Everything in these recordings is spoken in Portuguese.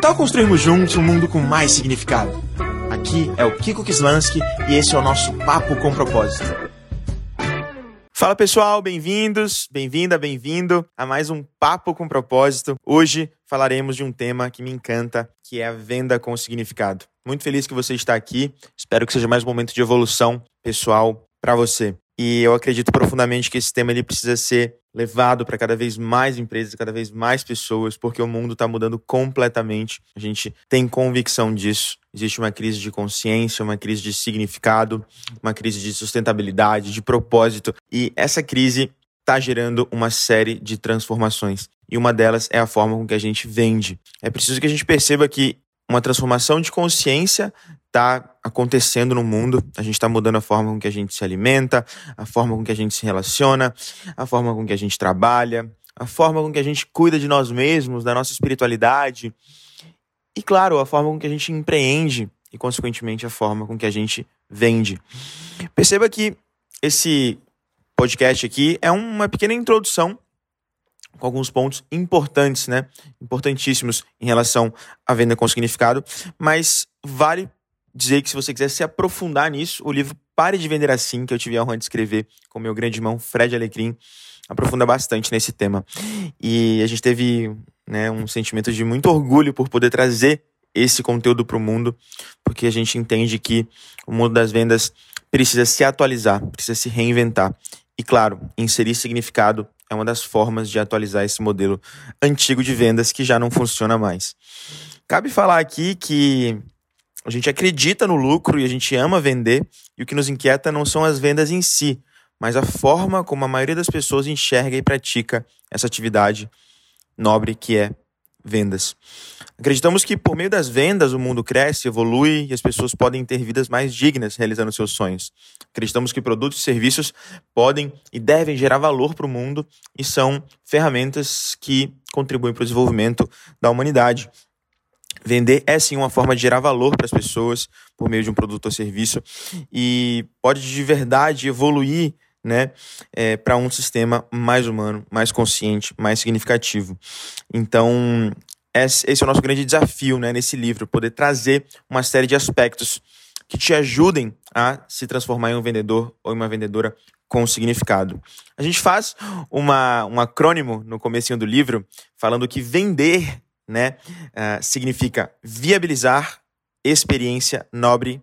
tal construirmos juntos um mundo com mais significado? Aqui é o Kiko Kislansky e esse é o nosso Papo com Propósito. Fala pessoal, bem-vindos, bem-vinda, bem-vindo a mais um Papo com Propósito. Hoje falaremos de um tema que me encanta, que é a venda com significado. Muito feliz que você está aqui, espero que seja mais um momento de evolução pessoal para você. E eu acredito profundamente que esse tema ele precisa ser levado para cada vez mais empresas, cada vez mais pessoas, porque o mundo está mudando completamente. A gente tem convicção disso. Existe uma crise de consciência, uma crise de significado, uma crise de sustentabilidade, de propósito. E essa crise está gerando uma série de transformações. E uma delas é a forma com que a gente vende. É preciso que a gente perceba que uma transformação de consciência está acontecendo no mundo. A gente está mudando a forma com que a gente se alimenta, a forma com que a gente se relaciona, a forma com que a gente trabalha, a forma com que a gente cuida de nós mesmos, da nossa espiritualidade. E, claro, a forma com que a gente empreende e, consequentemente, a forma com que a gente vende. Perceba que esse podcast aqui é uma pequena introdução com alguns pontos importantes, né? Importantíssimos em relação à venda com significado, mas vale dizer que se você quiser se aprofundar nisso, o livro Pare de Vender Assim, que eu tive a honra de escrever com meu grande irmão Fred Alecrim, aprofunda bastante nesse tema. E a gente teve né, um sentimento de muito orgulho por poder trazer esse conteúdo para o mundo, porque a gente entende que o mundo das vendas precisa se atualizar, precisa se reinventar. E claro, inserir significado é uma das formas de atualizar esse modelo antigo de vendas que já não funciona mais. Cabe falar aqui que a gente acredita no lucro e a gente ama vender, e o que nos inquieta não são as vendas em si, mas a forma como a maioria das pessoas enxerga e pratica essa atividade nobre que é vendas. Acreditamos que por meio das vendas o mundo cresce, evolui e as pessoas podem ter vidas mais dignas realizando seus sonhos. Acreditamos que produtos e serviços podem e devem gerar valor para o mundo e são ferramentas que contribuem para o desenvolvimento da humanidade. Vender é sim uma forma de gerar valor para as pessoas por meio de um produto ou serviço e pode de verdade evoluir né, é, para um sistema mais humano, mais consciente, mais significativo. Então, esse é o nosso grande desafio né, nesse livro, poder trazer uma série de aspectos que te ajudem a se transformar em um vendedor ou em uma vendedora com significado. A gente faz uma, um acrônimo no começo do livro falando que vender né, uh, significa viabilizar experiência nobre,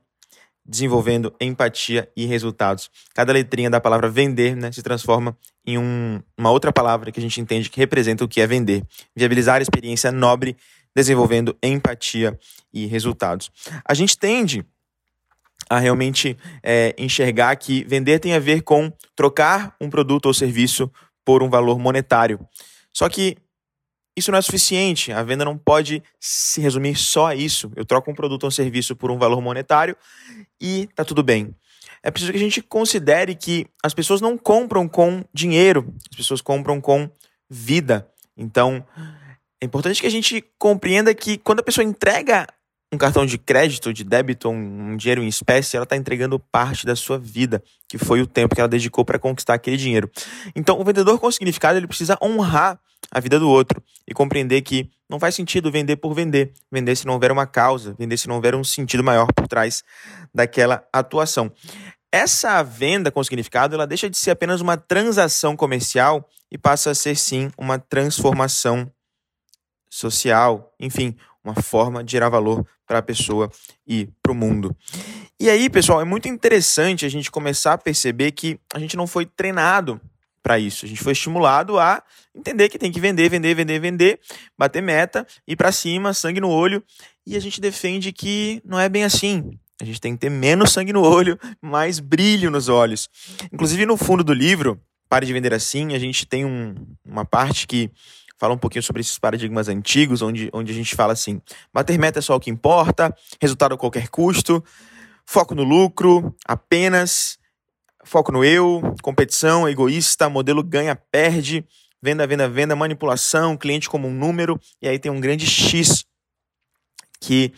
desenvolvendo empatia e resultados. Cada letrinha da palavra vender né, se transforma em um, uma outra palavra que a gente entende que representa o que é vender. Viabilizar experiência nobre, desenvolvendo empatia e resultados. A gente tende a realmente é, enxergar que vender tem a ver com trocar um produto ou serviço por um valor monetário. Só que isso não é suficiente. A venda não pode se resumir só a isso. Eu troco um produto ou um serviço por um valor monetário e tá tudo bem. É preciso que a gente considere que as pessoas não compram com dinheiro, as pessoas compram com vida. Então, é importante que a gente compreenda que quando a pessoa entrega um cartão de crédito, de débito, um, um dinheiro em espécie, ela está entregando parte da sua vida, que foi o tempo que ela dedicou para conquistar aquele dinheiro. Então, o vendedor com significado ele precisa honrar a vida do outro e compreender que não faz sentido vender por vender, vender se não houver uma causa, vender se não houver um sentido maior por trás daquela atuação. Essa venda com significado, ela deixa de ser apenas uma transação comercial e passa a ser sim uma transformação social, enfim, uma forma de gerar valor para a pessoa e para o mundo. E aí, pessoal, é muito interessante a gente começar a perceber que a gente não foi treinado para isso. A gente foi estimulado a entender que tem que vender, vender, vender, vender, bater meta, ir para cima, sangue no olho. E a gente defende que não é bem assim. A gente tem que ter menos sangue no olho, mais brilho nos olhos. Inclusive, no fundo do livro, Pare de Vender Assim, a gente tem um, uma parte que fala um pouquinho sobre esses paradigmas antigos, onde, onde a gente fala assim: bater meta é só o que importa, resultado a qualquer custo, foco no lucro, apenas, foco no eu, competição, egoísta, modelo ganha-perde, venda, venda, venda, manipulação, cliente como um número, e aí tem um grande X que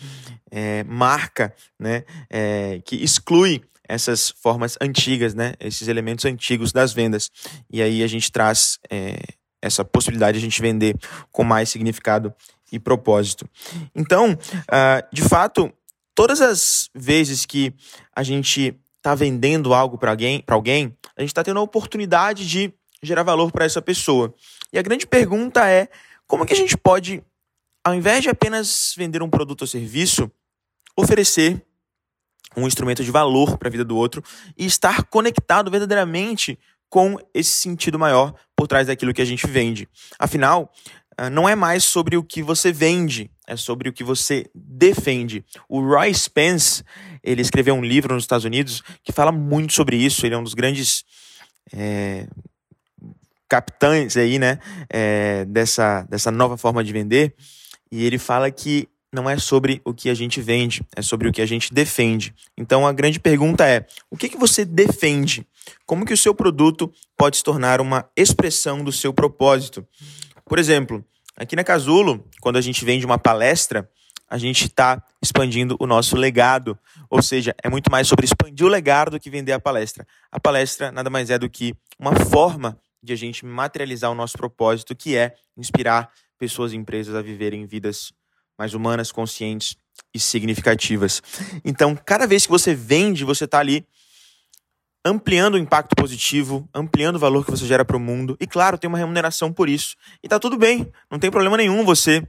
é, marca, né, é, que exclui essas formas antigas, né, esses elementos antigos das vendas. E aí a gente traz é, essa possibilidade de a gente vender com mais significado e propósito. Então, uh, de fato, todas as vezes que a gente está vendendo algo para alguém, alguém, a gente está tendo a oportunidade de gerar valor para essa pessoa. E a grande pergunta é como que a gente pode, ao invés de apenas vender um produto ou serviço, oferecer um instrumento de valor para a vida do outro e estar conectado verdadeiramente com esse sentido maior por trás daquilo que a gente vende. Afinal, ah, não é mais sobre o que você vende, é sobre o que você defende. O Roy Spence, ele escreveu um livro nos Estados Unidos que fala muito sobre isso. Ele é um dos grandes é, capitães aí, né, é, dessa, dessa nova forma de vender. E ele fala que não é sobre o que a gente vende, é sobre o que a gente defende. Então a grande pergunta é: o que, que você defende? Como que o seu produto pode se tornar uma expressão do seu propósito? Por exemplo, aqui na Casulo, quando a gente vende uma palestra, a gente está expandindo o nosso legado. Ou seja, é muito mais sobre expandir o legado do que vender a palestra. A palestra nada mais é do que uma forma de a gente materializar o nosso propósito, que é inspirar pessoas e empresas a viverem vidas mais humanas, conscientes e significativas. Então, cada vez que você vende, você está ali ampliando o impacto positivo, ampliando o valor que você gera para o mundo. E claro, tem uma remuneração por isso. E tá tudo bem, não tem problema nenhum você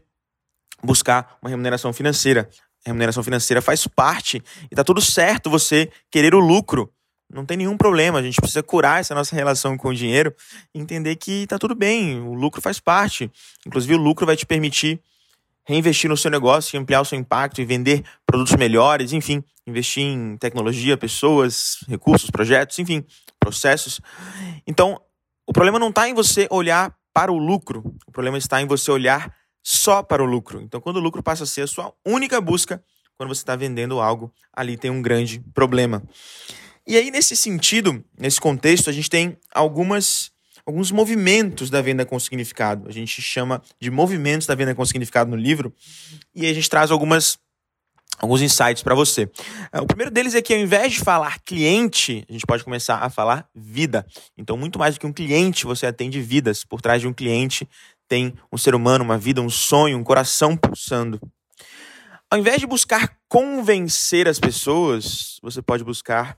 buscar uma remuneração financeira. A remuneração financeira faz parte e tá tudo certo você querer o lucro. Não tem nenhum problema, a gente precisa curar essa nossa relação com o dinheiro e entender que tá tudo bem, o lucro faz parte. Inclusive, o lucro vai te permitir reinvestir no seu negócio, ampliar o seu impacto e vender produtos melhores, enfim, investir em tecnologia, pessoas, recursos, projetos, enfim, processos. Então, o problema não está em você olhar para o lucro, o problema está em você olhar só para o lucro. Então, quando o lucro passa a ser a sua única busca, quando você está vendendo algo, ali tem um grande problema. E aí, nesse sentido, nesse contexto, a gente tem algumas alguns movimentos da venda com significado. A gente chama de movimentos da venda com significado no livro e a gente traz algumas alguns insights para você. É, o primeiro deles é que ao invés de falar cliente, a gente pode começar a falar vida. Então, muito mais do que um cliente, você atende vidas. Por trás de um cliente tem um ser humano, uma vida, um sonho, um coração pulsando. Ao invés de buscar convencer as pessoas, você pode buscar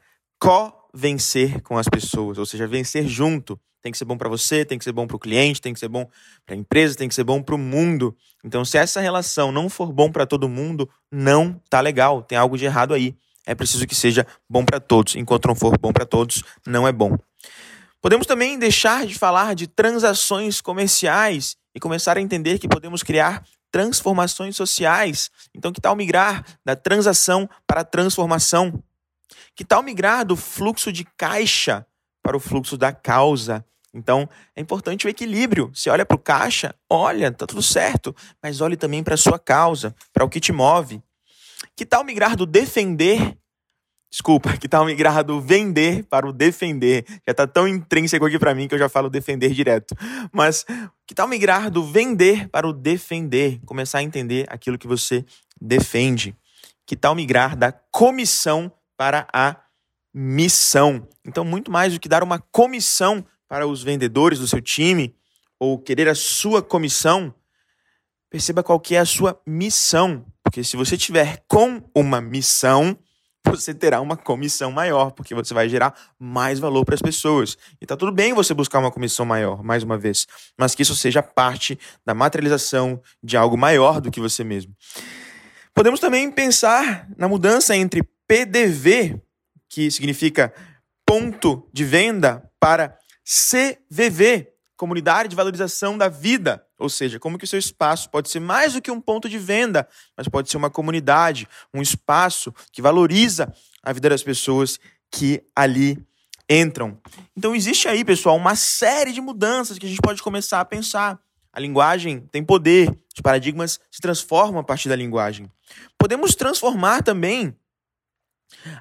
co-vencer com as pessoas, ou seja, vencer junto. Tem que ser bom para você, tem que ser bom para o cliente, tem que ser bom para a empresa, tem que ser bom para o mundo. Então, se essa relação não for bom para todo mundo, não tá legal, tem algo de errado aí. É preciso que seja bom para todos. Enquanto não for bom para todos, não é bom. Podemos também deixar de falar de transações comerciais e começar a entender que podemos criar transformações sociais. Então, que tal migrar da transação para a transformação? Que tal migrar do fluxo de caixa para o fluxo da causa? Então, é importante o equilíbrio. Você olha para o caixa, olha, tá tudo certo, mas olhe também para a sua causa, para o que te move. Que tal migrar do defender Desculpa, que tal migrar do vender para o defender? Já tá tão intrínseco aqui para mim que eu já falo defender direto. Mas que tal migrar do vender para o defender? Começar a entender aquilo que você defende. Que tal migrar da comissão para a missão? Então, muito mais do que dar uma comissão para os vendedores do seu time ou querer a sua comissão, perceba qual que é a sua missão. Porque se você tiver com uma missão, você terá uma comissão maior, porque você vai gerar mais valor para as pessoas. E tá tudo bem você buscar uma comissão maior, mais uma vez, mas que isso seja parte da materialização de algo maior do que você mesmo. Podemos também pensar na mudança entre PDV, que significa ponto de venda, para CVV, comunidade de valorização da vida, ou seja, como que o seu espaço pode ser mais do que um ponto de venda, mas pode ser uma comunidade, um espaço que valoriza a vida das pessoas que ali entram. Então existe aí, pessoal, uma série de mudanças que a gente pode começar a pensar. A linguagem tem poder, os paradigmas se transformam a partir da linguagem. Podemos transformar também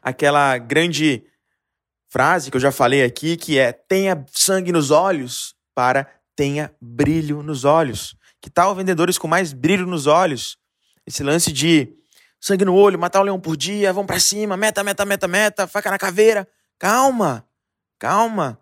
aquela grande frase que eu já falei aqui, que é tenha sangue nos olhos, para tenha brilho nos olhos. Que tal vendedores com mais brilho nos olhos? Esse lance de sangue no olho, matar o leão por dia, vão para cima, meta, meta, meta, meta, faca na caveira. Calma, calma.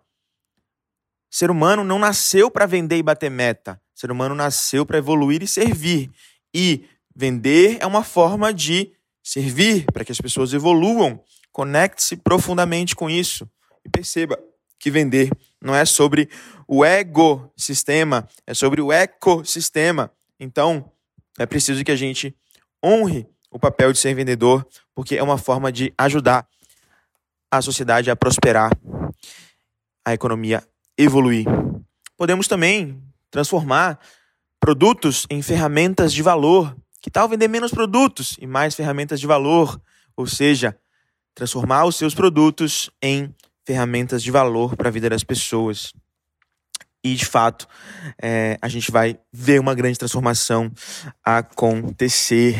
Ser humano não nasceu para vender e bater meta. Ser humano nasceu para evoluir e servir. E vender é uma forma de servir para que as pessoas evoluam. Conecte-se profundamente com isso e perceba que vender não é sobre o ego-sistema, é sobre o ecossistema. Então, é preciso que a gente honre o papel de ser vendedor, porque é uma forma de ajudar a sociedade a prosperar, a economia evoluir. Podemos também transformar produtos em ferramentas de valor. Que tal vender menos produtos e mais ferramentas de valor? Ou seja, transformar os seus produtos em ferramentas de valor para a vida das pessoas. E, de fato, é, a gente vai ver uma grande transformação acontecer.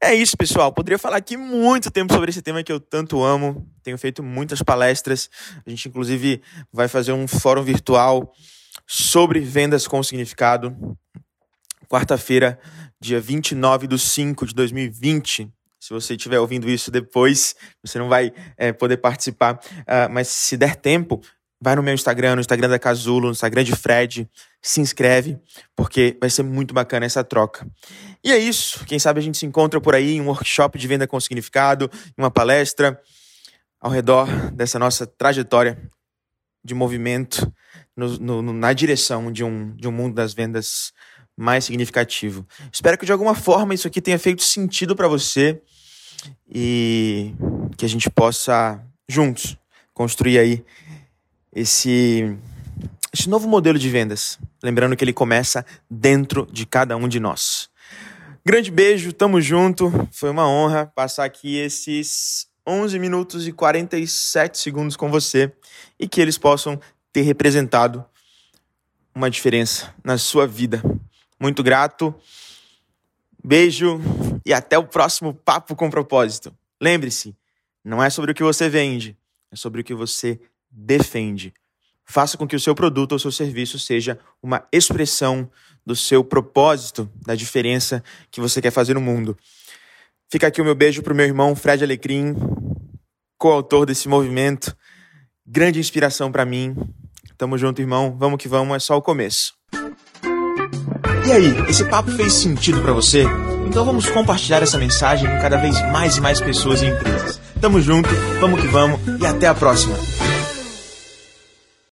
É isso, pessoal. Poderia falar aqui muito tempo sobre esse tema que eu tanto amo. Tenho feito muitas palestras. A gente, inclusive, vai fazer um fórum virtual sobre vendas com significado. Quarta-feira, dia 29 de 5 de 2020. Se você estiver ouvindo isso depois, você não vai é, poder participar. Uh, mas se der tempo, vai no meu Instagram, no Instagram da Casulo, no Instagram de Fred, se inscreve, porque vai ser muito bacana essa troca. E é isso. Quem sabe a gente se encontra por aí em um workshop de venda com significado, em uma palestra, ao redor dessa nossa trajetória de movimento no, no, na direção de um, de um mundo das vendas mais significativo. Espero que de alguma forma isso aqui tenha feito sentido para você e que a gente possa juntos construir aí esse esse novo modelo de vendas. Lembrando que ele começa dentro de cada um de nós. Grande beijo, tamo junto. Foi uma honra passar aqui esses 11 minutos e 47 segundos com você e que eles possam ter representado uma diferença na sua vida. Muito grato. Beijo e até o próximo Papo com Propósito. Lembre-se, não é sobre o que você vende, é sobre o que você defende. Faça com que o seu produto ou seu serviço seja uma expressão do seu propósito, da diferença que você quer fazer no mundo. Fica aqui o meu beijo para o meu irmão Fred Alecrim, coautor desse movimento. Grande inspiração para mim. Tamo junto, irmão. Vamos que vamos, é só o começo. E aí, esse papo fez sentido para você? Então vamos compartilhar essa mensagem com cada vez mais e mais pessoas e empresas. Tamo junto, vamos que vamos e até a próxima.